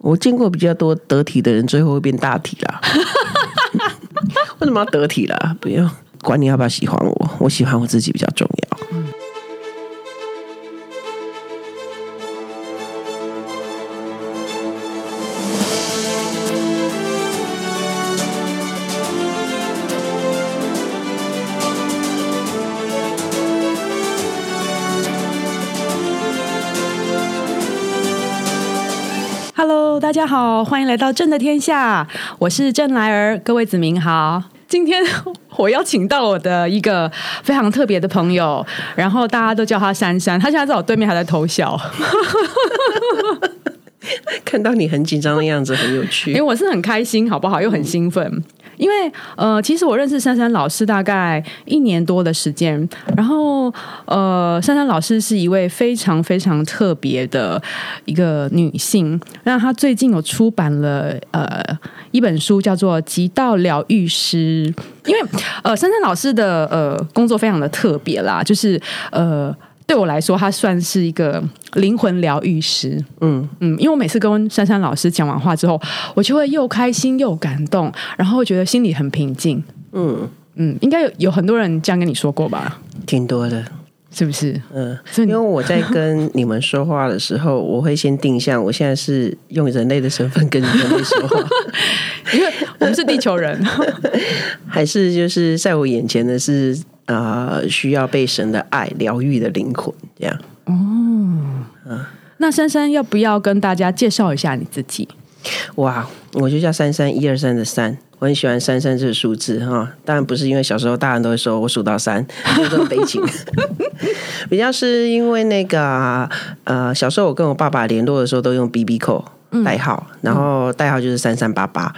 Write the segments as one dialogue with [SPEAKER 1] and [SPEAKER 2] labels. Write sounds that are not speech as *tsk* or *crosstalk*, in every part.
[SPEAKER 1] 我见过比较多得体的人，最后会变大体啦。*laughs* 为什么要得体啦？不要管你要不要喜欢我，我喜欢我自己比较重
[SPEAKER 2] 家好，欢迎来到正的天下，我是郑来儿，各位子民好。今天我邀请到我的一个非常特别的朋友，然后大家都叫他珊珊，他现在在我对面还在偷笑。*laughs*
[SPEAKER 1] 看到你很紧张的样子，很有趣。*laughs*
[SPEAKER 2] 因为我是很开心，好不好？又很兴奋。因为呃，其实我认识珊珊老师大概一年多的时间，然后呃，珊珊老师是一位非常非常特别的一个女性。那她最近有出版了呃一本书，叫做《极道疗愈师》。因为呃，珊珊老师的呃工作非常的特别啦，就是呃。对我来说，他算是一个灵魂疗愈师。嗯嗯，因为我每次跟珊珊老师讲完话之后，我就会又开心又感动，然后觉得心里很平静。嗯嗯，应该有有很多人这样跟你说过吧？
[SPEAKER 1] 挺多的，
[SPEAKER 2] 是不是？
[SPEAKER 1] 嗯，因为我在跟你们说话的时候，我会先定向，我现在是用人类的身份跟你们说话，*laughs*
[SPEAKER 2] 因为我们是地球人，*laughs*
[SPEAKER 1] 还是就是在我眼前的是。啊，需要被神的爱疗愈的灵魂，这样哦。
[SPEAKER 2] 嗯，那珊珊要不要跟大家介绍一下你自己？
[SPEAKER 1] 哇，我就叫珊珊，一二三的三，我很喜欢珊珊这个数字哈。当然不是因为小时候大人都会说我数到三，*laughs* 这么悲情。*laughs* 比较是因为那个呃，小时候我跟我爸爸联络的时候都用 B B 扣代号，然后代号就是三三八八，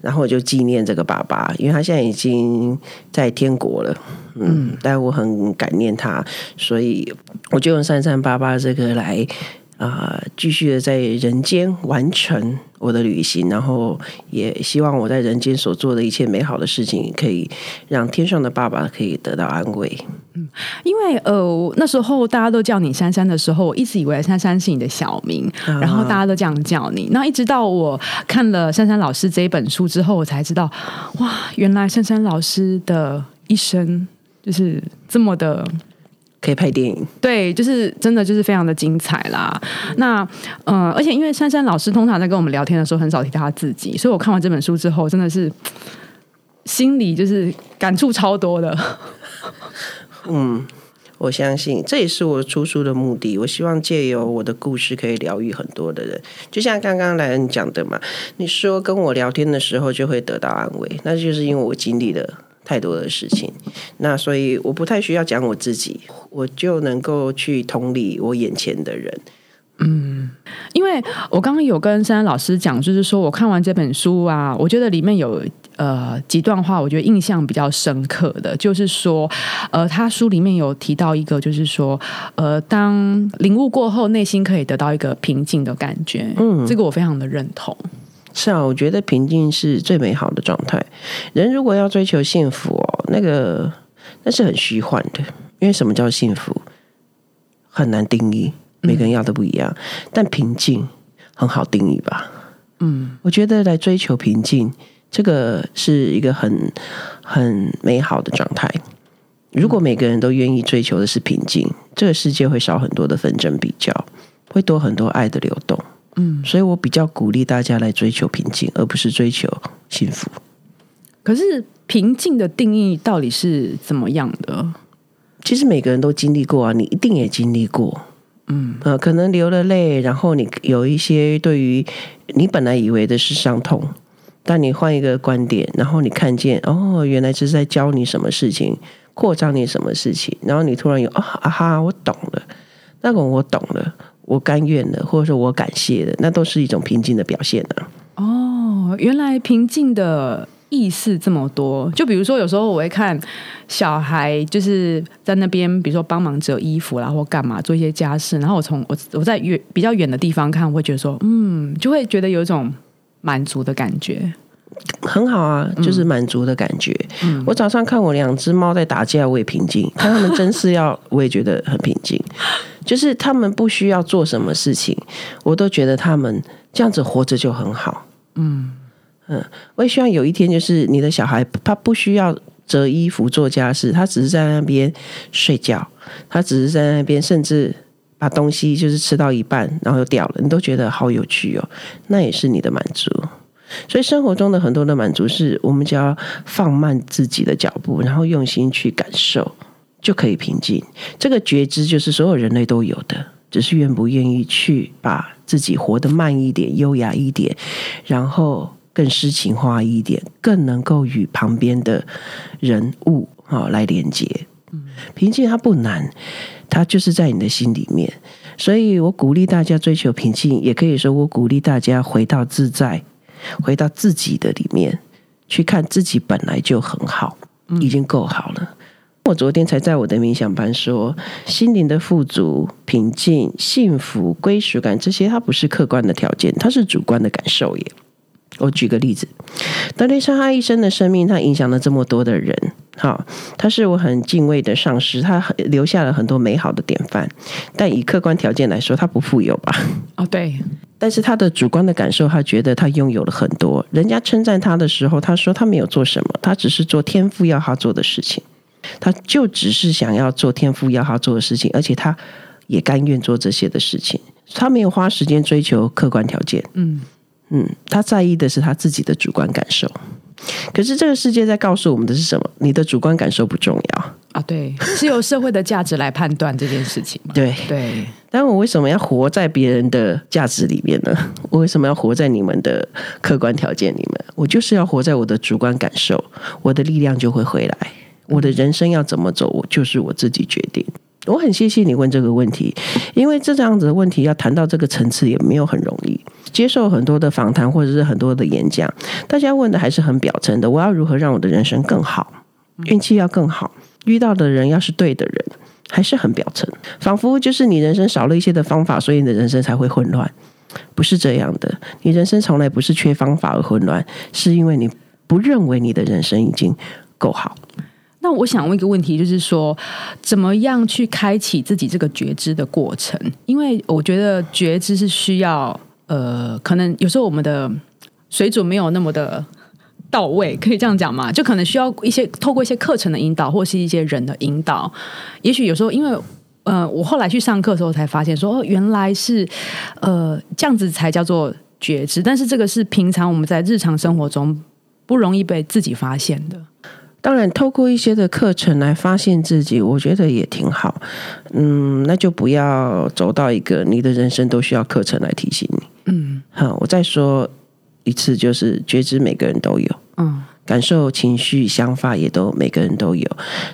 [SPEAKER 1] 然后我就纪念这个爸爸，因为他现在已经在天国了。嗯，但我很感念他，所以我就用三三八八这个来啊，继续的在人间完成我的旅行，然后也希望我在人间所做的一切美好的事情，可以让天上的爸爸可以得到安慰。
[SPEAKER 2] 嗯，因为呃那时候大家都叫你珊珊的时候，我一直以为珊珊是你的小名，然后大家都这样叫你。那一直到我看了珊珊老师这一本书之后，我才知道，哇，原来珊珊老师的一生。就是这么的
[SPEAKER 1] 可以拍电影，
[SPEAKER 2] 对，就是真的就是非常的精彩啦。那呃，而且因为珊珊老师通常在跟我们聊天的时候很少提到他自己，所以我看完这本书之后，真的是 *tsk* 心里就是感触超多的。*laughs*
[SPEAKER 1] 嗯，我相信这也是我出书的目的。我希望借由我的故事可以疗愈很多的人，就像刚刚来人讲的嘛，你说跟我聊天的时候就会得到安慰，那就是因为我经历了。太多的事情，那所以我不太需要讲我自己，我就能够去同理我眼前的人。
[SPEAKER 2] 嗯，因为我刚刚有跟珊珊老师讲，就是说我看完这本书啊，我觉得里面有呃几段话，我觉得印象比较深刻的，就是说呃，他书里面有提到一个，就是说呃，当领悟过后，内心可以得到一个平静的感觉。嗯，这个我非常的认同。
[SPEAKER 1] 是啊，我觉得平静是最美好的状态。人如果要追求幸福哦，那个那是很虚幻的，因为什么叫幸福很难定义，每个人要的不一样。但平静很好定义吧？嗯，我觉得来追求平静，这个是一个很很美好的状态。如果每个人都愿意追求的是平静，这个世界会少很多的纷争比较，会多很多爱的流动。嗯，所以我比较鼓励大家来追求平静，而不是追求幸福。
[SPEAKER 2] 可是平静的定义到底是怎么样的？
[SPEAKER 1] 其实每个人都经历过啊，你一定也经历过。嗯，呃，可能流了泪，然后你有一些对于你本来以为的是伤痛，但你换一个观点，然后你看见哦，原来是在教你什么事情，扩张你什么事情，然后你突然有啊啊哈，我懂了，那个我懂了。我甘愿的，或者说我感谢的，那都是一种平静的表现呢。
[SPEAKER 2] 哦，原来平静的意思这么多。就比如说，有时候我会看小孩，就是在那边，比如说帮忙折衣服啦，或干嘛做一些家事，然后我从我我在远比较远的地方看，我会觉得说，嗯，就会觉得有一种满足的感觉。
[SPEAKER 1] 很好啊，就是满足的感觉。我早上看我两只猫在打架，我也平静；*laughs* 看他们真是要，我也觉得很平静。就是他们不需要做什么事情，我都觉得他们这样子活着就很好。嗯嗯，我也希望有一天，就是你的小孩他不需要折衣服做家事，他只是在那边睡觉，他只是在那边，甚至把东西就是吃到一半然后又掉了，你都觉得好有趣哦，那也是你的满足。所以生活中的很多的满足，是我们只要放慢自己的脚步，然后用心去感受，就可以平静。这个觉知就是所有人类都有的，只是愿不愿意去把自己活得慢一点、优雅一点，然后更诗情画意一点，更能够与旁边的人物啊来连接。平静它不难，它就是在你的心里面。所以我鼓励大家追求平静，也可以说我鼓励大家回到自在。回到自己的里面去看自己本来就很好，已经够好了。我昨天才在我的冥想班说，心灵的富足、平静、幸福、归属感，这些它不是客观的条件，它是主观的感受耶。我举个例子，德雷莎他一生的生命，他影响了这么多的人。好，他是我很敬畏的上司，他留下了很多美好的典范。但以客观条件来说，他不富有吧？
[SPEAKER 2] 哦，对。
[SPEAKER 1] 但是他的主观的感受，他觉得他拥有了很多。人家称赞他的时候，他说他没有做什么，他只是做天赋要他做的事情。他就只是想要做天赋要他做的事情，而且他也甘愿做这些的事情。他没有花时间追求客观条件。嗯嗯，他在意的是他自己的主观感受。可是这个世界在告诉我们的是什么？你的主观感受不重要
[SPEAKER 2] 啊，对，是由社会的价值来判断这件事情。
[SPEAKER 1] 对
[SPEAKER 2] 对，
[SPEAKER 1] 但我为什么要活在别人的价值里面呢？我为什么要活在你们的客观条件里面？我就是要活在我的主观感受，我的力量就会回来。我的人生要怎么走，我就是我自己决定。我很谢谢你问这个问题，因为这样子的问题要谈到这个层次也没有很容易。接受很多的访谈或者是很多的演讲，大家问的还是很表层的。我要如何让我的人生更好？运气要更好，遇到的人要是对的人，还是很表层，仿佛就是你人生少了一些的方法，所以你的人生才会混乱。不是这样的，你人生从来不是缺方法而混乱，是因为你不认为你的人生已经够好。
[SPEAKER 2] 那我想问一个问题，就是说，怎么样去开启自己这个觉知的过程？因为我觉得觉知是需要，呃，可能有时候我们的水准没有那么的到位，可以这样讲吗？就可能需要一些透过一些课程的引导，或是一些人的引导。也许有时候，因为呃，我后来去上课的时候才发现，说哦，原来是呃这样子才叫做觉知，但是这个是平常我们在日常生活中不容易被自己发现的。
[SPEAKER 1] 当然，透过一些的课程来发现自己，我觉得也挺好。嗯，那就不要走到一个你的人生都需要课程来提醒你。嗯，好，我再说一次，就是觉知每个人都有，嗯，感受、情绪、想法也都每个人都有，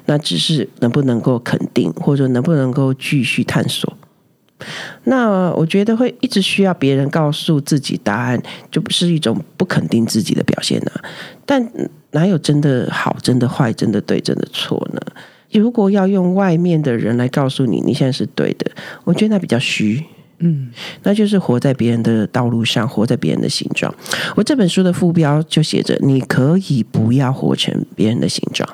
[SPEAKER 1] 那只是能不能够肯定，或者能不能够继续探索。那我觉得会一直需要别人告诉自己答案，就不是一种不肯定自己的表现呢。但哪有真的好、真的坏、真的对、真的错呢？如果要用外面的人来告诉你你现在是对的，我觉得那比较虚。嗯，那就是活在别人的道路上，活在别人的形状。我这本书的副标就写着：你可以不要活成别人的形状。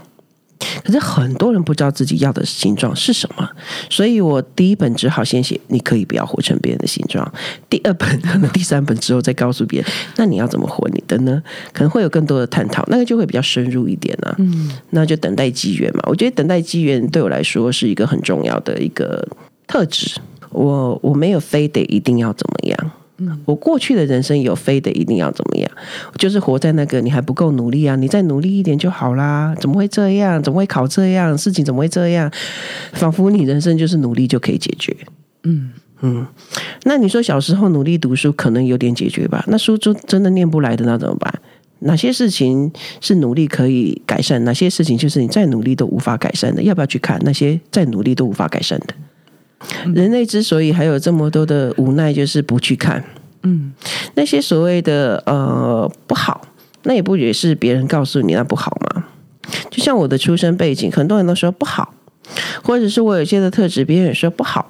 [SPEAKER 1] 可是很多人不知道自己要的形状是什么，所以我第一本只好先写，你可以不要活成别人的形状。第二本、第三本之后再告诉别人，那你要怎么活你的呢？可能会有更多的探讨，那个就会比较深入一点啊。嗯，那就等待机缘嘛。我觉得等待机缘对我来说是一个很重要的一个特质。我我没有非得一定要怎么样。我过去的人生有非得一定要怎么样，就是活在那个你还不够努力啊，你再努力一点就好啦。怎么会这样？怎么会考这样？事情怎么会这样？仿佛你人生就是努力就可以解决。嗯嗯，那你说小时候努力读书可能有点解决吧？那书就真的念不来的那怎么办？哪些事情是努力可以改善？哪些事情就是你再努力都无法改善的？要不要去看那些再努力都无法改善的？人类之所以还有这么多的无奈，就是不去看。嗯，那些所谓的呃不好，那也不也是别人告诉你那不好吗？就像我的出生背景，很多人都说不好，或者是我有些的特质，别人也说不好。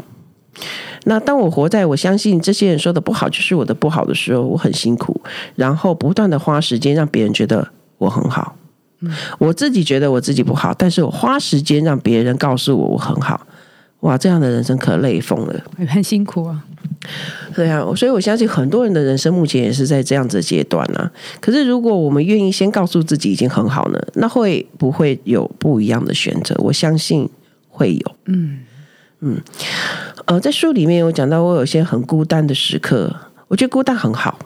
[SPEAKER 1] 那当我活在我相信这些人说的不好就是我的不好的时候，我很辛苦，然后不断的花时间让别人觉得我很好。我自己觉得我自己不好，但是我花时间让别人告诉我我很好。哇，这样的人生可累疯了。
[SPEAKER 2] 很辛苦啊。
[SPEAKER 1] 对啊，所以我相信很多人的人生目前也是在这样子的阶段啊。可是如果我们愿意先告诉自己已经很好呢，那会不会有不一样的选择？我相信会有。嗯嗯，呃，在书里面有讲到，我有些很孤单的时刻，我觉得孤单很好，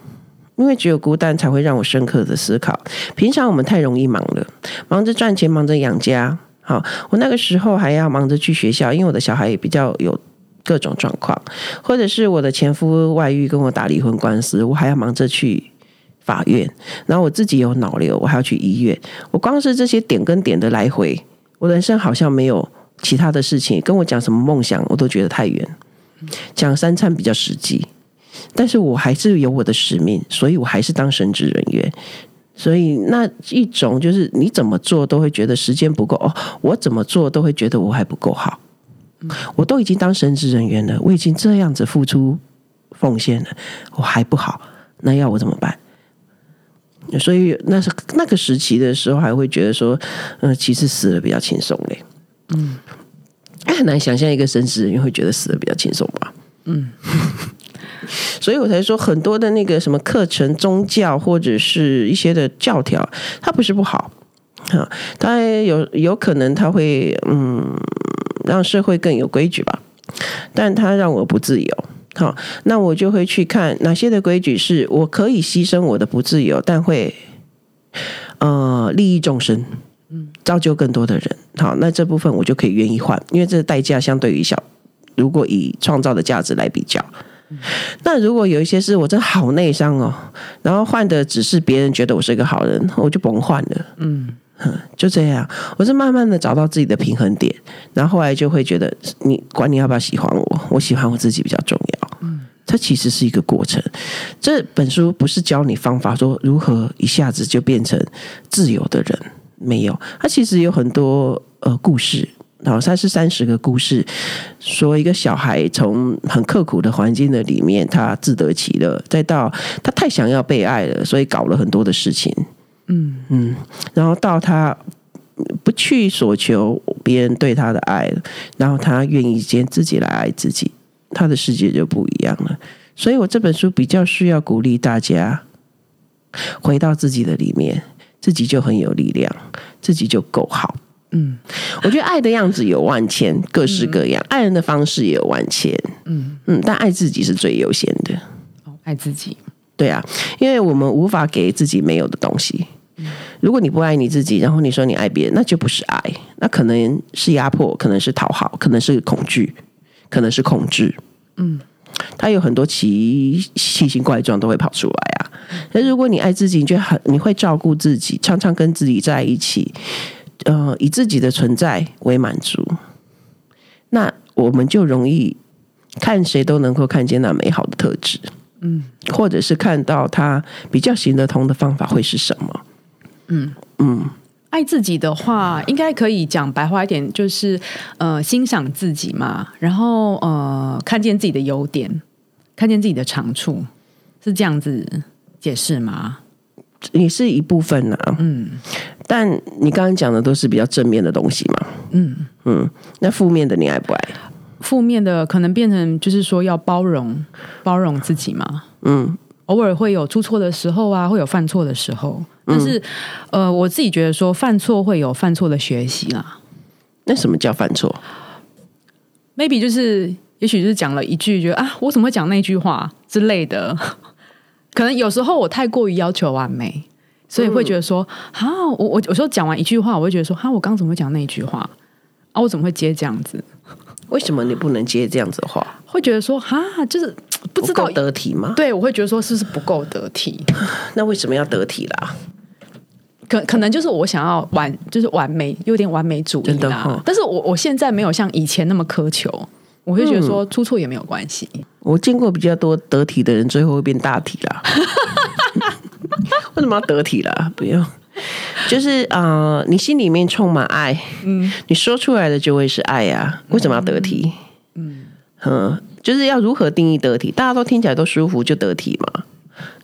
[SPEAKER 1] 因为只有孤单才会让我深刻的思考。平常我们太容易忙了，忙着赚钱，忙着养家。好，我那个时候还要忙着去学校，因为我的小孩也比较有。各种状况，或者是我的前夫外遇跟我打离婚官司，我还要忙着去法院，然后我自己有脑瘤，我还要去医院。我光是这些点跟点的来回，我人生好像没有其他的事情。跟我讲什么梦想，我都觉得太远。讲三餐比较实际，但是我还是有我的使命，所以我还是当神职人员。所以那一种就是你怎么做都会觉得时间不够哦，我怎么做都会觉得我还不够好。我都已经当神职人员了，我已经这样子付出奉献了，我还不好，那要我怎么办？所以那是那个时期的时候，还会觉得说，嗯，其实死了比较轻松嘞。嗯，很难想象一个神职人员会觉得死了比较轻松吧？嗯，所以我才说很多的那个什么课程、宗教或者是一些的教条，它不是不好，哈，它有有可能它会嗯。让社会更有规矩吧，但它让我不自由。好，那我就会去看哪些的规矩是我可以牺牲我的不自由，但会呃利益众生，嗯，造就更多的人。好，那这部分我就可以愿意换，因为这代价相对于小。如果以创造的价值来比较，那如果有一些是我真好内伤哦，然后换的只是别人觉得我是一个好人，我就甭换了。嗯。就这样，我是慢慢的找到自己的平衡点，然后后来就会觉得，你管你要不要喜欢我，我喜欢我自己比较重要。嗯，它其实是一个过程。这本书不是教你方法，说如何一下子就变成自由的人，没有。它其实有很多呃故事，然后它是三十个故事，说一个小孩从很刻苦的环境的里面，他自得其乐，再到他太想要被爱了，所以搞了很多的事情。嗯嗯，然后到他不去所求别人对他的爱然后他愿意先自己来爱自己，他的世界就不一样了。所以我这本书比较需要鼓励大家回到自己的里面，自己就很有力量，自己就够好。嗯，我觉得爱的样子有万千，各式各样，爱人的方式也有万千。嗯嗯，但爱自己是最优先的。
[SPEAKER 2] 哦，爱自己，
[SPEAKER 1] 对啊，因为我们无法给自己没有的东西。如果你不爱你自己，然后你说你爱别人，那就不是爱，那可能是压迫，可能是讨好，可能是恐惧，可能是控制。嗯，他有很多奇奇形怪状都会跑出来啊。那如果你爱自己，你就很你会照顾自己，常常跟自己在一起，呃，以自己的存在为满足，那我们就容易看谁都能够看见那美好的特质。嗯，或者是看到他比较行得通的方法会是什么？
[SPEAKER 2] 嗯嗯，爱自己的话，应该可以讲白话一点，就是呃，欣赏自己嘛，然后呃，看见自己的优点，看见自己的长处，是这样子解释吗？
[SPEAKER 1] 也是一部分啊。嗯，但你刚刚讲的都是比较正面的东西嘛。嗯嗯，那负面的你爱不爱？
[SPEAKER 2] 负面的可能变成就是说要包容包容自己嘛。嗯，偶尔会有出错的时候啊，会有犯错的时候。但是，呃，我自己觉得说犯错会有犯错的学习啦。
[SPEAKER 1] 那什么叫犯错
[SPEAKER 2] ？Maybe 就是，也许就是讲了一句，觉得啊，我怎么会讲那句话之类的。可能有时候我太过于要求完美，所以会觉得说，啊，我我有时候讲完一句话，我会觉得说，哈，我刚怎么会讲那一句话啊？我怎么会接这样子？
[SPEAKER 1] 为什么你不能接这样子的话？
[SPEAKER 2] 会觉得说，哈，就是不知道
[SPEAKER 1] 得体吗？
[SPEAKER 2] 对，我会觉得说，是不是不够得体？*laughs*
[SPEAKER 1] 那为什么要得体啦？
[SPEAKER 2] 可可能就是我想要完，就是完美，有点完美主义啦。但是我我现在没有像以前那么苛求，我会觉得说出错也没有关系。
[SPEAKER 1] 我见过比较多得体的人，最后会变大体啦。*laughs* 为什么要得体啦？不用，就是啊，你心里面充满爱，嗯，你说出来的就会是爱呀。为什么要得体？嗯嗯，就是要如何定义得体？大家都听起来都舒服，就得体嘛。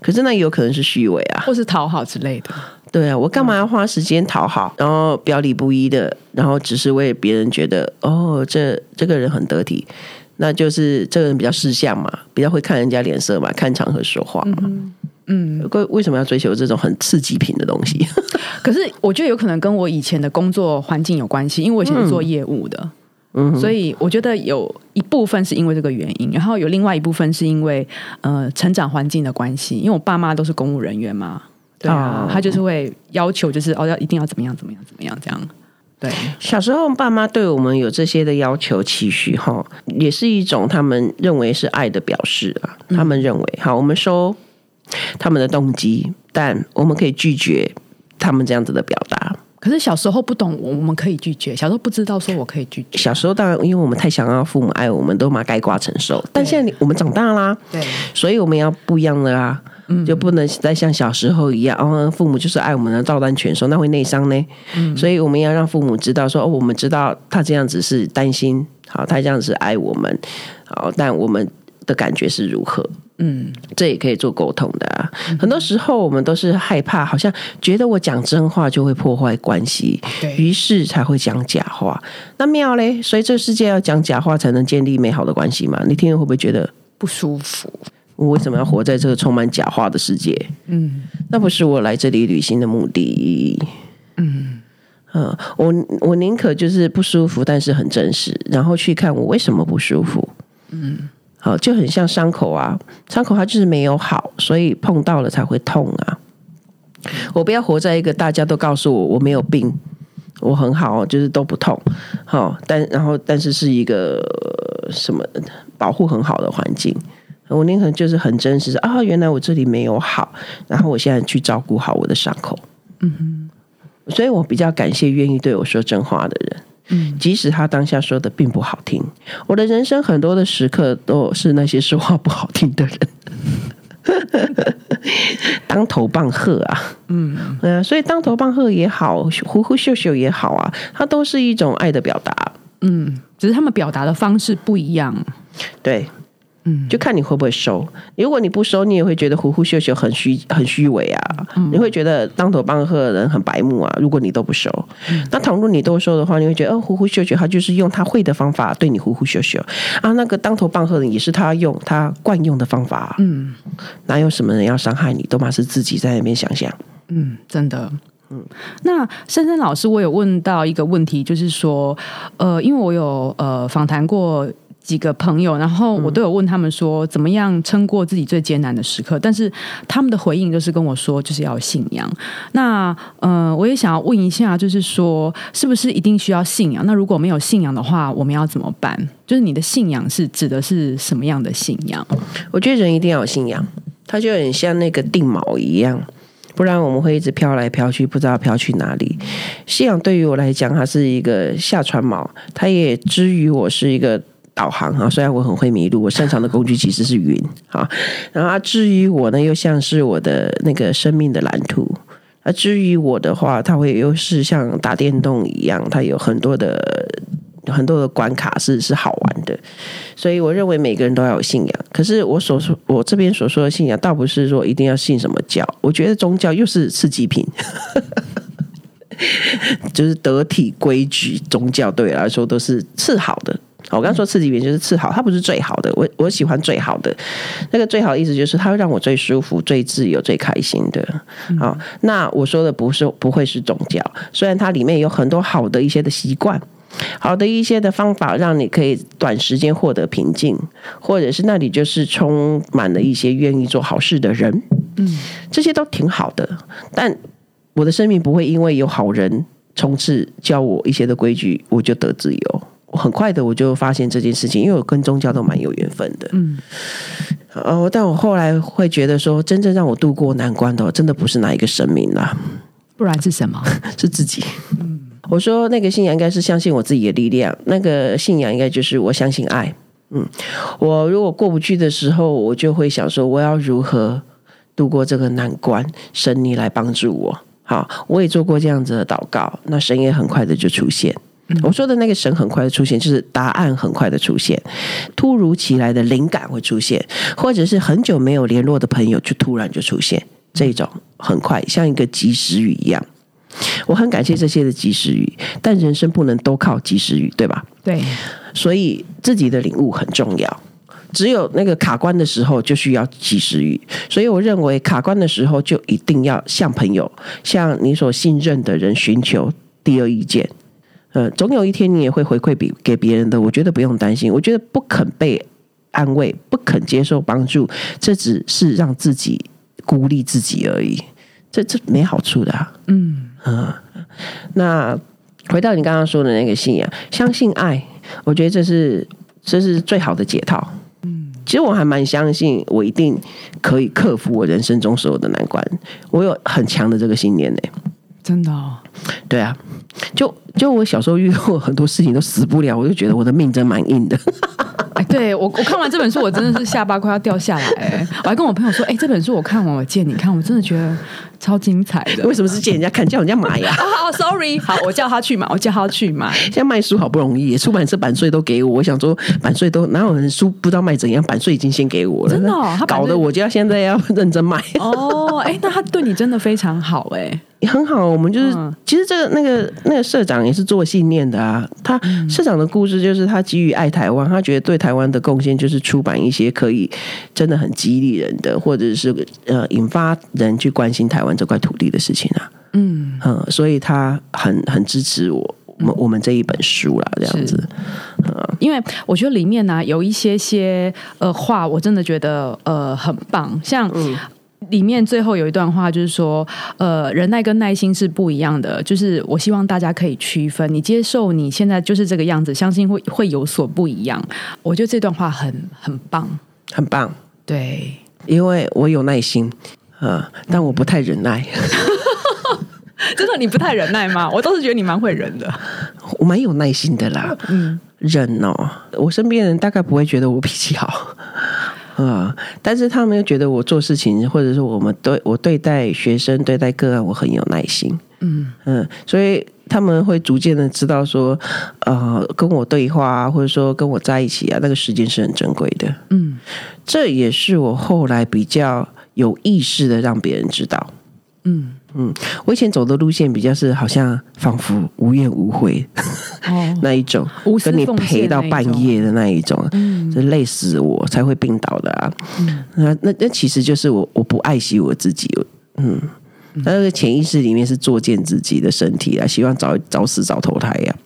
[SPEAKER 1] 可是那也有可能是虚伪啊，
[SPEAKER 2] 或是讨好之类的。
[SPEAKER 1] 对啊，我干嘛要花时间讨好，然后表里不一的，然后只是为别人觉得哦，这这个人很得体，那就是这个人比较识相嘛，比较会看人家脸色嘛，看场合说话嘛。嗯，为为什么要追求这种很刺激品的东西？*laughs*
[SPEAKER 2] 可是我觉得有可能跟我以前的工作环境有关系，因为我以前是做业务的，嗯，所以我觉得有一部分是因为这个原因，然后有另外一部分是因为呃成长环境的关系，因为我爸妈都是公务人员嘛，对啊，他就是会要求就是哦要一定要怎么样怎么样怎么样这样。对，
[SPEAKER 1] 小时候爸妈对我们有这些的要求期许哈，也是一种他们认为是爱的表示啊。他们认为好，我们收他们的动机，但我们可以拒绝他们这样子的表达。
[SPEAKER 2] 可是小时候不懂，我们可以拒绝。小时候不知道说我可以拒绝。
[SPEAKER 1] 小时候当然，因为我们太想要父母爱我们，都嘛该挂承受。但现在我们长大啦，
[SPEAKER 2] 对，
[SPEAKER 1] 所以我们要不一样的啊。就不能再像小时候一样，哦，父母就是爱我们的照单全收，那会内伤呢。所以我们要让父母知道，说哦，我们知道他这样子是担心，好，他这样子爱我们，好，但我们的感觉是如何？嗯，这也可以做沟通的啊。很多时候我们都是害怕，好像觉得我讲真话就会破坏关系，于是才会讲假话。那妙嘞，所以这世界要讲假话才能建立美好的关系嘛？你听了会不会觉得
[SPEAKER 2] 不舒服？
[SPEAKER 1] 我为什么要活在这个充满假话的世界？嗯，那不是我来这里旅行的目的。嗯嗯，我我宁可就是不舒服，但是很真实，然后去看我为什么不舒服。嗯，好，就很像伤口啊，伤口它就是没有好，所以碰到了才会痛啊。我不要活在一个大家都告诉我我没有病，我很好，就是都不痛。好，但然后但是是一个什么保护很好的环境。我宁可就是很真实啊，原来我这里没有好，然后我现在去照顾好我的伤口。嗯哼，所以我比较感谢愿意对我说真话的人，嗯，即使他当下说的并不好听。我的人生很多的时刻都是那些说话不好听的人，*laughs* 当头棒喝啊，嗯，对啊，所以当头棒喝也好，呼呼秀秀也好啊，它都是一种爱的表达。
[SPEAKER 2] 嗯，只是他们表达的方式不一样。
[SPEAKER 1] 对。嗯，就看你会不会收。如果你不收，你也会觉得虎虎秀秀很虚很虚伪啊。你会觉得当头棒喝的人很白目啊。如果你都不收，那倘若你都收的话，你会觉得哦，虎虎秀秀他就是用他会的方法对你虎虎秀秀啊。那个当头棒喝的也是他用他惯用的方法。嗯，哪有什么人要伤害你，都嘛是自己在那边想想。
[SPEAKER 2] 嗯，真的。嗯，那珊珊老师，我有问到一个问题，就是说，呃，因为我有呃访谈过。几个朋友，然后我都有问他们说，怎么样撑过自己最艰难的时刻？但是他们的回应就是跟我说，就是要信仰。那呃，我也想要问一下，就是说，是不是一定需要信仰？那如果没有信仰的话，我们要怎么办？就是你的信仰是指的是什么样的信仰？
[SPEAKER 1] 我觉得人一定要有信仰，它就很像那个定锚一样，不然我们会一直飘来飘去，不知道飘去哪里。信仰对于我来讲，它是一个下船锚，它也之于我是一个。导航哈，虽然我很会迷路，我擅长的工具其实是云啊。然后，至于我呢，又像是我的那个生命的蓝图。而，至于我的话，它会又是像打电动一样，它有很多的很多的关卡是是好玩的。所以我认为每个人都要有信仰。可是我所说我这边所说的信仰，倒不是说一定要信什么教。我觉得宗教又是刺激品，*laughs* 就是得体规矩，宗教对我来说都是次好的。我刚刚说刺激品就是次好，它不是最好的。我我喜欢最好的，那个最好的意思就是它会让我最舒服、最自由、最开心的。好，那我说的不是不会是宗教，虽然它里面有很多好的一些的习惯，好的一些的方法，让你可以短时间获得平静，或者是那里就是充满了一些愿意做好事的人。嗯，这些都挺好的，但我的生命不会因为有好人从此教我一些的规矩，我就得自由。很快的，我就发现这件事情，因为我跟宗教都蛮有缘分的。嗯，哦，但我后来会觉得说，真正让我度过难关的，真的不是哪一个神明啦，
[SPEAKER 2] 不然是什么？*laughs*
[SPEAKER 1] 是自己。嗯，我说那个信仰应该是相信我自己的力量，那个信仰应该就是我相信爱。嗯，我如果过不去的时候，我就会想说，我要如何度过这个难关？神你来帮助我。好，我也做过这样子的祷告，那神也很快的就出现。我说的那个神很快的出现，就是答案很快的出现，突如其来的灵感会出现，或者是很久没有联络的朋友就突然就出现，这种很快，像一个及时雨一样。我很感谢这些的及时雨，但人生不能都靠及时雨，对吧？
[SPEAKER 2] 对，
[SPEAKER 1] 所以自己的领悟很重要。只有那个卡关的时候，就需要及时雨。所以我认为卡关的时候，就一定要向朋友、向你所信任的人寻求第二意见。呃，总有一天你也会回馈给给别人的。我觉得不用担心。我觉得不肯被安慰、不肯接受帮助，这只是让自己孤立自己而已。这这没好处的。嗯嗯。那回到你刚刚说的那个信仰，相信爱，我觉得这是这是最好的解套。嗯，其实我还蛮相信，我一定可以克服我人生中所有的难关。我有很强的这个信念呢。
[SPEAKER 2] 真的？哦？
[SPEAKER 1] 对啊。就就我小时候遇到很多事情都死不了，我就觉得我的命真蛮硬的。*laughs*
[SPEAKER 2] 哎，对我我看完这本书，我真的是下巴快要掉下来。我还跟我朋友说：“哎，这本书我看完，我借你看，我真的觉得超精彩的。”
[SPEAKER 1] 为什么是借人家看，叫人家买呀？*laughs*
[SPEAKER 2] 哦，sorry，好，我叫他去买，我叫他去买。
[SPEAKER 1] 现在卖书好不容易，出版社版税都给我，我想说版税都哪有人书不知道卖怎样，版税已经先给我了，
[SPEAKER 2] 真的，他
[SPEAKER 1] 搞得我就要现在要认真卖。*laughs*
[SPEAKER 2] 哦，哎，那他对你真的非常好，哎。
[SPEAKER 1] 也很好，我们就是其实这个那个那个社长也是做信念的啊。他社长的故事就是他基于爱台湾，他觉得对台湾的贡献就是出版一些可以真的很激励人的，或者是呃引发人去关心台湾这块土地的事情啊。嗯嗯，所以他很很支持我我们我们这一本书啦，这样子。
[SPEAKER 2] 嗯因为我觉得里面呢有一些些呃话，我真的觉得呃很棒，像。里面最后有一段话，就是说，呃，忍耐跟耐心是不一样的。就是我希望大家可以区分，你接受你现在就是这个样子，相信会会有所不一样。我觉得这段话很很棒，
[SPEAKER 1] 很棒。
[SPEAKER 2] 对，
[SPEAKER 1] 因为我有耐心，啊，但我不太忍耐。*laughs*
[SPEAKER 2] 真的，你不太忍耐吗？我倒是觉得你蛮会忍的，
[SPEAKER 1] 我蛮有耐心的啦。嗯，忍哦，我身边人大概不会觉得我脾气好。啊！但是他们又觉得我做事情，或者是我们对我对待学生、对待个案，我很有耐心。嗯嗯，所以他们会逐渐的知道说，呃，跟我对话，或者说跟我在一起啊，那个时间是很珍贵的。嗯，这也是我后来比较有意识的让别人知道。嗯。嗯，我以前走的路线比较是好像仿佛无怨无悔 *laughs* 那一种，跟你陪到半夜的那一种，就累死我才会病倒的啊。那那那其实就是我我不爱惜我自己，嗯，那个潜意识里面是作践自己的身体啊，希望早早死早投胎呀。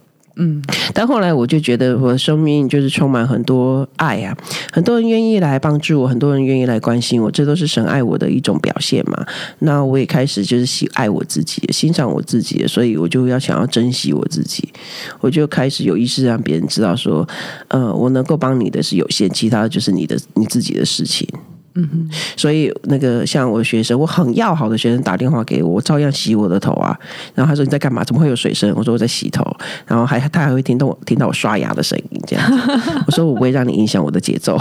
[SPEAKER 1] 嗯，但后来我就觉得我的生命就是充满很多爱啊，很多人愿意来帮助我，很多人愿意来关心我，这都是神爱我的一种表现嘛。那我也开始就是喜爱我自己，欣赏我自己，所以我就要想要珍惜我自己，我就开始有意识让别人知道说，呃，我能够帮你的是有限，其他就是你的你自己的事情。嗯哼，所以那个像我学生，我很要好的学生打电话给我，我照样洗我的头啊。然后他说你在干嘛？怎么会有水声？我说我在洗头。然后还他还会听到我听到我刷牙的声音，这样。我说我不会让你影响我的节奏。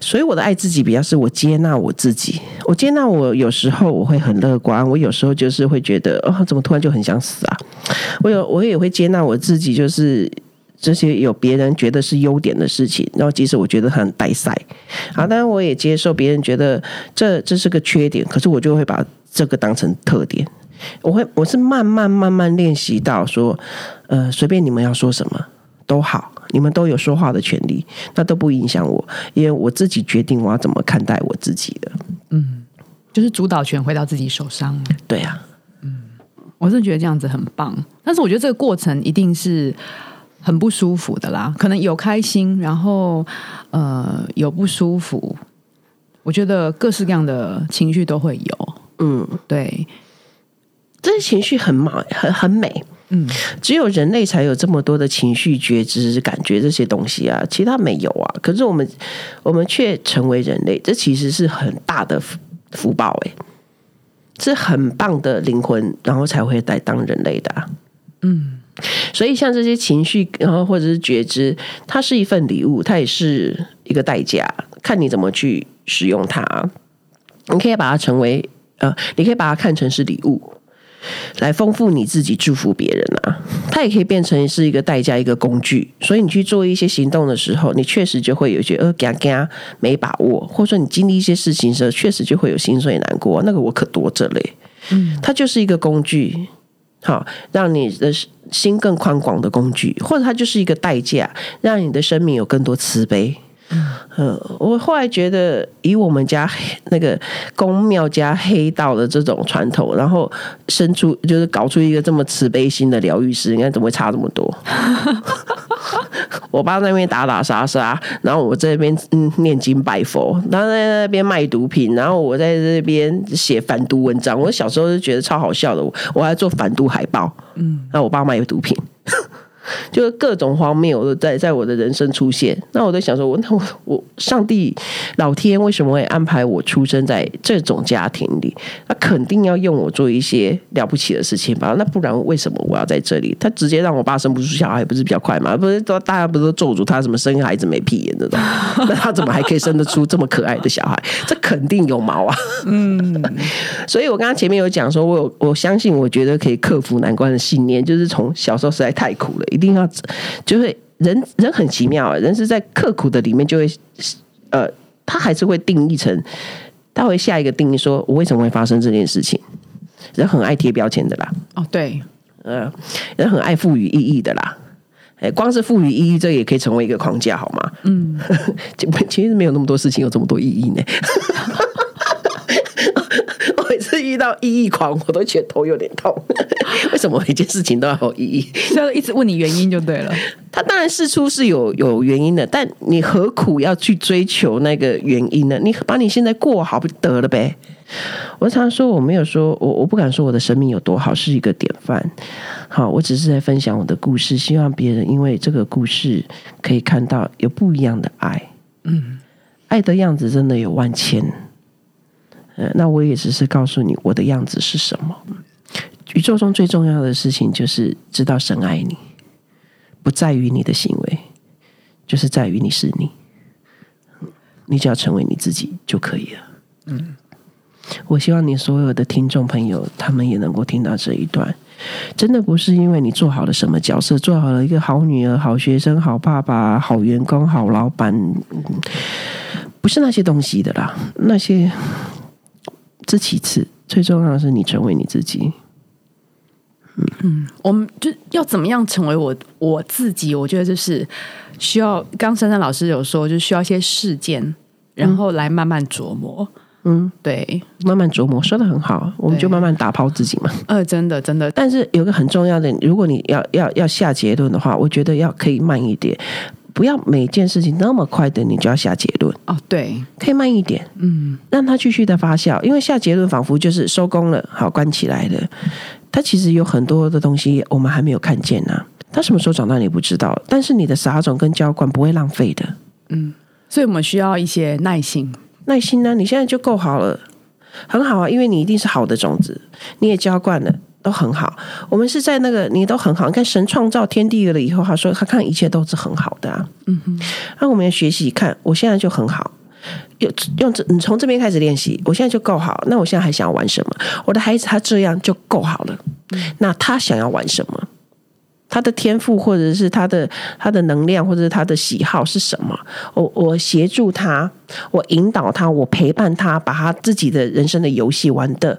[SPEAKER 1] 所以我的爱自己比较是我接纳我自己，我接纳我有时候我会很乐观，我有时候就是会觉得哦，怎么突然就很想死啊？我有我也会接纳我自己，就是。这些有别人觉得是优点的事情，然后即使我觉得很呆塞，好，当然我也接受别人觉得这这是个缺点，可是我就会把这个当成特点。我会我是慢慢慢慢练习到说，呃，随便你们要说什么都好，你们都有说话的权利，那都不影响我，因为我自己决定我要怎么看待我自己的。
[SPEAKER 2] 嗯，就是主导权回到自己手上。
[SPEAKER 1] 对啊，
[SPEAKER 2] 嗯，我是觉得这样子很棒，但是我觉得这个过程一定是。很不舒服的啦，可能有开心，然后呃有不舒服，我觉得各式各样的情绪都会有。嗯，对，
[SPEAKER 1] 这些情绪很美，很很美。嗯，只有人类才有这么多的情绪觉知、感觉这些东西啊，其他没有啊。可是我们我们却成为人类，这其实是很大的福福报哎，是很棒的灵魂，然后才会来当人类的。嗯。所以，像这些情绪，然后或者是觉知，它是一份礼物，它也是一个代价，看你怎么去使用它。你可以把它成为呃，你可以把它看成是礼物，来丰富你自己，祝福别人啊。它也可以变成是一个代价，一个工具。所以你去做一些行动的时候，你确实就会有一些呃，嘎嘎没把握，或者说你经历一些事情的时候，确实就会有心碎难过。那个我可多着嘞，嗯，它就是一个工具，好，让你的心更宽广的工具，或者它就是一个代价，让你的生命有更多慈悲。嗯，我后来觉得，以我们家那个公庙加黑道的这种传统，然后生出就是搞出一个这么慈悲心的疗愈师，应该怎么会差这么多？*laughs* 我爸那边打打杀杀，然后我这边嗯念经拜佛，他在那边卖毒品，然后我在这边写反毒文章。我小时候就觉得超好笑的，我还做反毒海报，嗯，那我爸卖毒品。就是各种荒谬都在在我的人生出现，那我在想说，我那 *laughs* 我我上帝老天为什么会安排我出生在这种家庭里？他肯定要用我做一些了不起的事情吧？那不然为什么我要在这里？他直接让我爸生不出小孩，不是比较快吗？不是都大家不是都咒诅他什么生孩子没屁眼的？*laughs* 那他怎么还可以生得出这么可爱的小孩？这肯定有毛啊！嗯，所以我刚刚前面有讲说，我有我相信，我觉得可以克服难关的信念，就是从小时候实在太苦了。一定要，就是人人很奇妙啊，人是在刻苦的里面就会，呃，他还是会定义成，他会下一个定义，说我为什么会发生这件事情？人很爱贴标签的啦，
[SPEAKER 2] 哦，对，
[SPEAKER 1] 呃，人很爱赋予意义的啦，哎，光是赋予意义，这也可以成为一个框架，好吗？嗯，*laughs* 其实没有那么多事情有这么多意义呢。*laughs* 每次遇到意义狂，我都觉得头有点痛。*laughs* 为什么每件事情都要有意义？
[SPEAKER 2] 就一直问你原因就对了。*laughs*
[SPEAKER 1] 他当然事出是有有原因的，但你何苦要去追求那个原因呢？你把你现在过好不得了呗。我常说，我没有说我我不敢说我的生命有多好，是一个典范。好，我只是在分享我的故事，希望别人因为这个故事可以看到有不一样的爱。嗯，爱的样子真的有万千。那我也只是告诉你我的样子是什么。宇宙中最重要的事情就是知道神爱你，不在于你的行为，就是在于你是你。你只要成为你自己就可以了。嗯，我希望你所有的听众朋友，他们也能够听到这一段。真的不是因为你做好了什么角色，做好了一个好女儿、好学生、好爸爸、好员工、好老板，不是那些东西的啦，那些。这其次，最重要的是你成为你自己。
[SPEAKER 2] 嗯，我们就要怎么样成为我我自己？我觉得就是需要，刚珊珊老师有说，就需要一些事件，然后来慢慢琢磨。嗯，对，
[SPEAKER 1] 慢慢琢磨，说的很好，我们就慢慢打抛自己嘛。
[SPEAKER 2] 呃，真的，真的。
[SPEAKER 1] 但是有个很重要的，如果你要要要下结论的话，我觉得要可以慢一点。不要每件事情那么快的，你就要下结论
[SPEAKER 2] 哦。对，
[SPEAKER 1] 可以慢一点，嗯，让它继续的发酵。因为下结论仿佛就是收工了，好关起来了。它其实有很多的东西我们还没有看见呢。它什么时候长大你不知道，但是你的撒种跟浇灌不会浪费的。
[SPEAKER 2] 嗯，所以我们需要一些耐心。
[SPEAKER 1] 耐心呢？你现在就够好了，很好啊，因为你一定是好的种子，你也浇灌了。都很好，我们是在那个你都很好。你看神创造天地了以后，他说他看一切都是很好的啊。嗯哼，那我们要学习看，我现在就很好，用用这你从这边开始练习，我现在就够好。那我现在还想要玩什么？我的孩子他这样就够好了。那他想要玩什么？他的天赋或者是他的他的能量或者是他的喜好是什么？我我协助他，我引导他，我陪伴他，把他自己的人生的游戏玩的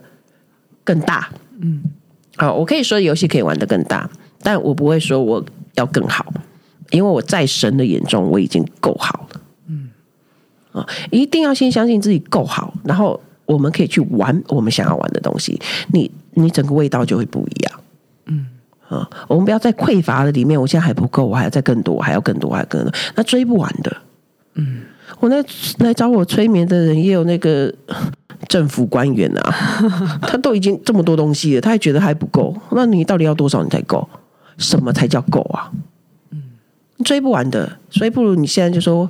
[SPEAKER 1] 更大。嗯。好，我可以说游戏可以玩得更大，但我不会说我要更好，因为我在神的眼中我已经够好了。嗯，啊，一定要先相信自己够好，然后我们可以去玩我们想要玩的东西，你你整个味道就会不一样。嗯，啊，我们不要在匮乏的里面，我现在还不够，我还要再更多，我还要更多，还要更多，那追不完的。嗯，我那来找我催眠的人也有那个。政府官员啊，*laughs* 他都已经这么多东西了，他还觉得还不够。那你到底要多少你才够？什么才叫够啊？嗯，追不完的，所以不如你现在就说，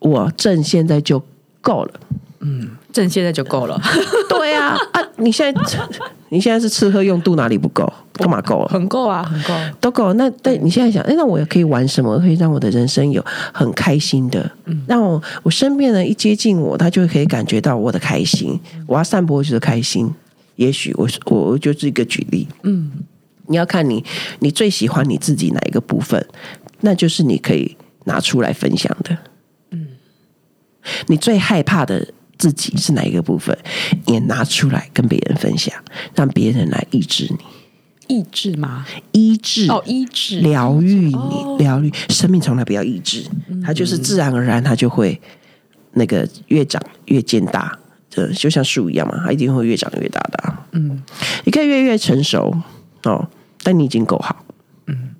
[SPEAKER 1] 我挣现在就够了。
[SPEAKER 2] 嗯，挣现在就够了。*laughs*
[SPEAKER 1] 对啊，啊，你现在你现在是吃喝用度哪里不够？干嘛够？
[SPEAKER 2] 很够啊，很够，
[SPEAKER 1] 都够。那但你现在想，哎，那我也可以玩什么？可以让我的人生有很开心的，嗯让我我身边人一接近我，他就可以感觉到我的开心。我要散播就是开心。也许我我我就是一个举例，嗯，你要看你你最喜欢你自己哪一个部分，那就是你可以拿出来分享的，嗯，你最害怕的自己是哪一个部分，也拿出来跟别人分享，让别人来抑制你。
[SPEAKER 2] 意志吗？
[SPEAKER 1] 医治
[SPEAKER 2] 哦，医治
[SPEAKER 1] 疗愈你
[SPEAKER 2] 哦，
[SPEAKER 1] 疗愈生命从来不要抑制，它就是自然而然，它就会那个越长越见大，这就像树一样嘛，它一定会越长越大的、啊。嗯，你可以越越成熟哦，但你已经够好。
[SPEAKER 2] 嗯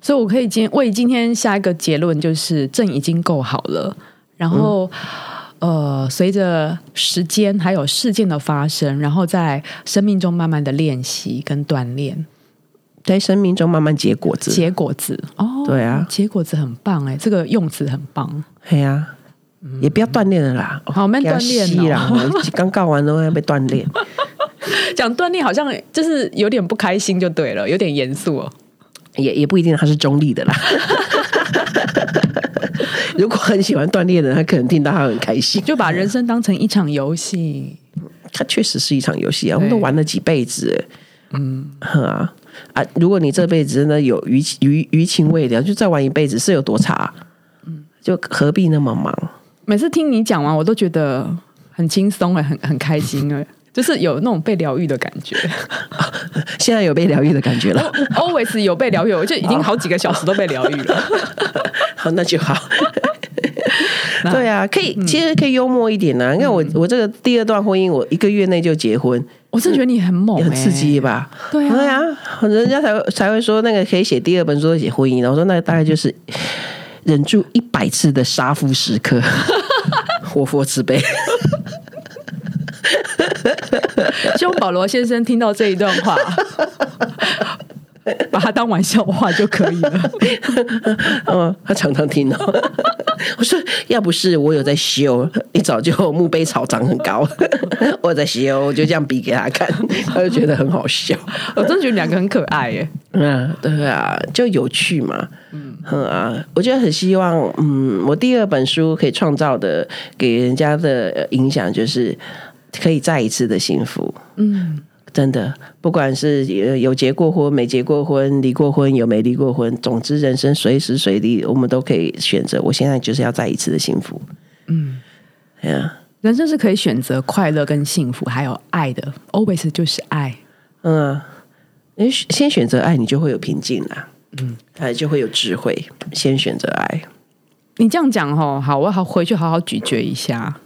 [SPEAKER 2] 所以我可以今为今天下一个结论，就是正已经够好了。然后，呃，随着时间还有事件的发生，然后在生命中慢慢的练习跟锻炼，
[SPEAKER 1] 在生命中慢慢结果子，
[SPEAKER 2] 结果子哦，
[SPEAKER 1] 对啊
[SPEAKER 2] 结果子很棒哎，这个用词很棒。
[SPEAKER 1] 对呀、也不要锻炼了啦。
[SPEAKER 2] 好慢锻炼哦
[SPEAKER 1] 吸啦，刚告完都要被锻炼。*laughs*
[SPEAKER 2] 讲锻炼好像就是有点不开心就对了，有点严肃哦。
[SPEAKER 1] 也也不一定他是中立的啦。*laughs* 如果很喜欢锻炼的人，他可能听到他很开心。
[SPEAKER 2] 就把人生当成一场游戏，
[SPEAKER 1] 它确实是一场游戏啊，我们都玩了几辈子了，嗯，啊啊！如果你这辈子真的有余余余情未了，就再玩一辈子是有多差？嗯，就何必那么忙？
[SPEAKER 2] 每次听你讲完，我都觉得很轻松哎，很很开心哎，就是有那种被疗愈的感觉。*laughs*
[SPEAKER 1] 现在有被疗愈的感觉了
[SPEAKER 2] ，Always 有被疗愈，我就已经好几个小时都被疗愈了。*laughs*
[SPEAKER 1] 好，那就好。*laughs* 对啊，可以，其实可以幽默一点啊。你看我，我这个第二段婚姻，我一个月内就结婚，
[SPEAKER 2] 我真的觉得你很猛、欸，
[SPEAKER 1] 很刺激吧？
[SPEAKER 2] 对啊
[SPEAKER 1] 对啊，人家才会才会说那个可以写第二本书写婚姻的。我说那个大概就是忍住一百次的杀夫时刻，*laughs* 活佛慈悲。
[SPEAKER 2] 希望保罗先生听到这一段话，*laughs* 把它当玩笑话就可以了。
[SPEAKER 1] 嗯，*laughs* 他常常听哦。*laughs* 我说，要不是我有在修，一早就墓碑草长很高。我在修，我就这样比给他看，他就觉得很好笑。
[SPEAKER 2] 我真的觉得两个很可爱耶。
[SPEAKER 1] 嗯，对啊，就有趣嘛。嗯啊，我觉得很希望，嗯，我第二本书可以创造的给人家的呃影响，就是可以再一次的幸福。
[SPEAKER 2] 嗯，
[SPEAKER 1] 真的，不管是有结过婚、没结过婚、离过婚、有没离过婚，总之人生随时随地我们都可以选择。我现在就是要再一次的幸福。嗯，哎呀，
[SPEAKER 2] 人生是可以选择快乐跟幸福，还有爱的。Always 就是爱。
[SPEAKER 1] 嗯，你先选择爱，你就会有平静啦。嗯，哎，就会有智慧。先选择爱。
[SPEAKER 2] 你这样讲哦，好，我好回去好好咀嚼一下。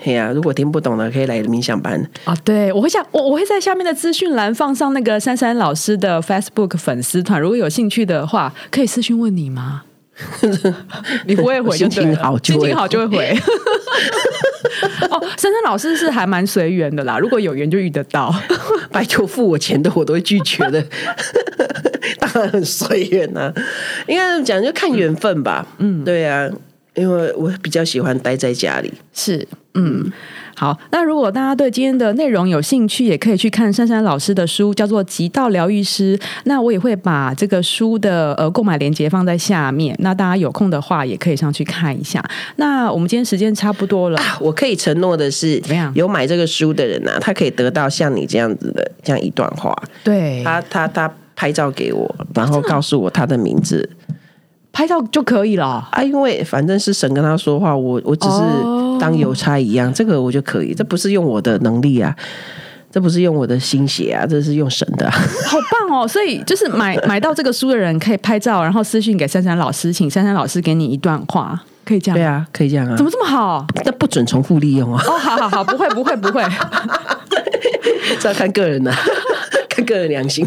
[SPEAKER 1] 嘿呀、如果听不懂的，可以来冥想班。
[SPEAKER 2] 啊，对，我会下我我会在下面的资讯栏放上那个珊珊老师的 Facebook 粉丝团，如果有兴趣的话，可以私讯问你吗？*laughs* 你不会回就对了
[SPEAKER 1] 心情好就会
[SPEAKER 2] 心情好就会回。*laughs* 哦，珊珊老师是还蛮随缘的啦，如果有缘就遇得到。
[SPEAKER 1] 拜托付我钱的我都会拒绝的，*laughs* 当然很随缘呐、应该讲就看缘分吧。嗯，对啊，因为我比较喜欢待在家里。
[SPEAKER 2] 是，嗯，好。那如果大家对今天的内容有兴趣，也可以去看珊珊老师的书，叫做《极道疗愈师》。那我也会把这个书的呃购买链接放在下面，那大家有空的话也可以上去看一下。那我们今天时间差不多了，
[SPEAKER 1] 我可以承诺的是，
[SPEAKER 2] 怎么样
[SPEAKER 1] 有买这个书的人呢、他可以得到像你这样子的这样一段话。
[SPEAKER 2] 对，
[SPEAKER 1] 他他他拍照给我，然后告诉我他的名字
[SPEAKER 2] 拍照就可以了。
[SPEAKER 1] 啊，因为反正是神跟他说话，我我只是
[SPEAKER 2] 哦
[SPEAKER 1] 当邮差一样，这个我就可以，这不是用我的能力啊。这不是用我的心血啊，这是用神的、啊。*laughs*
[SPEAKER 2] 好棒哦！所以就是买买到这个书的人可以拍照，然后私信给珊珊老师，请珊珊老师给你一段话，可以这样？
[SPEAKER 1] 对啊，可以这样啊
[SPEAKER 2] 怎。么这么好？
[SPEAKER 1] 那不准重复利用啊，
[SPEAKER 2] 哦，好好好，不会不会不会。*laughs*
[SPEAKER 1] 这要看个人的、啊 *laughs* 看个人良心。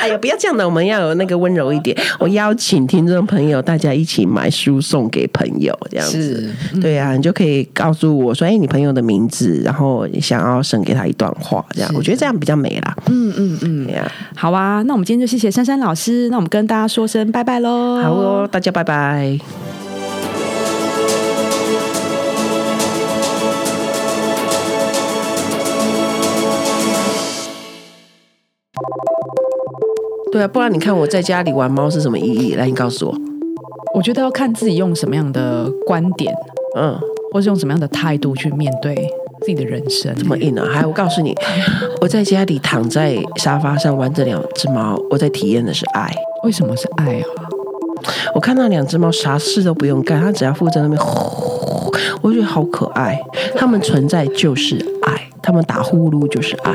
[SPEAKER 1] 哎呀，不要这样的，我们要有那个温柔一点。*laughs* 我邀请听众朋友，大家一起买书送给朋友，这样子。对啊，你就可以告诉我说，哎，你朋友的名字，然后你想要省给他一段话，这样我觉得这样比较美啦。
[SPEAKER 2] 嗯嗯嗯。好啊，那我们今天就谢谢珊珊老师，那我们跟大家说声拜拜喽。
[SPEAKER 1] 好哦，大家拜拜。对啊，不然你看我在家里玩猫是什么意义？来，你告诉我。
[SPEAKER 2] 我觉得要看自己用什么样的观点，
[SPEAKER 1] 嗯，
[SPEAKER 2] 或是用什么样的态度去面对自己的人生。
[SPEAKER 1] 这么硬啊！还我告诉你，*laughs* 我在家里躺在沙发上玩这两只猫，我在体验的是爱。
[SPEAKER 2] 为什么是爱啊？
[SPEAKER 1] 我看那两只猫啥事都不用干，它只要负责那边呼，*laughs* 我觉得好可爱。它们存在就是爱，它们打呼噜就是爱。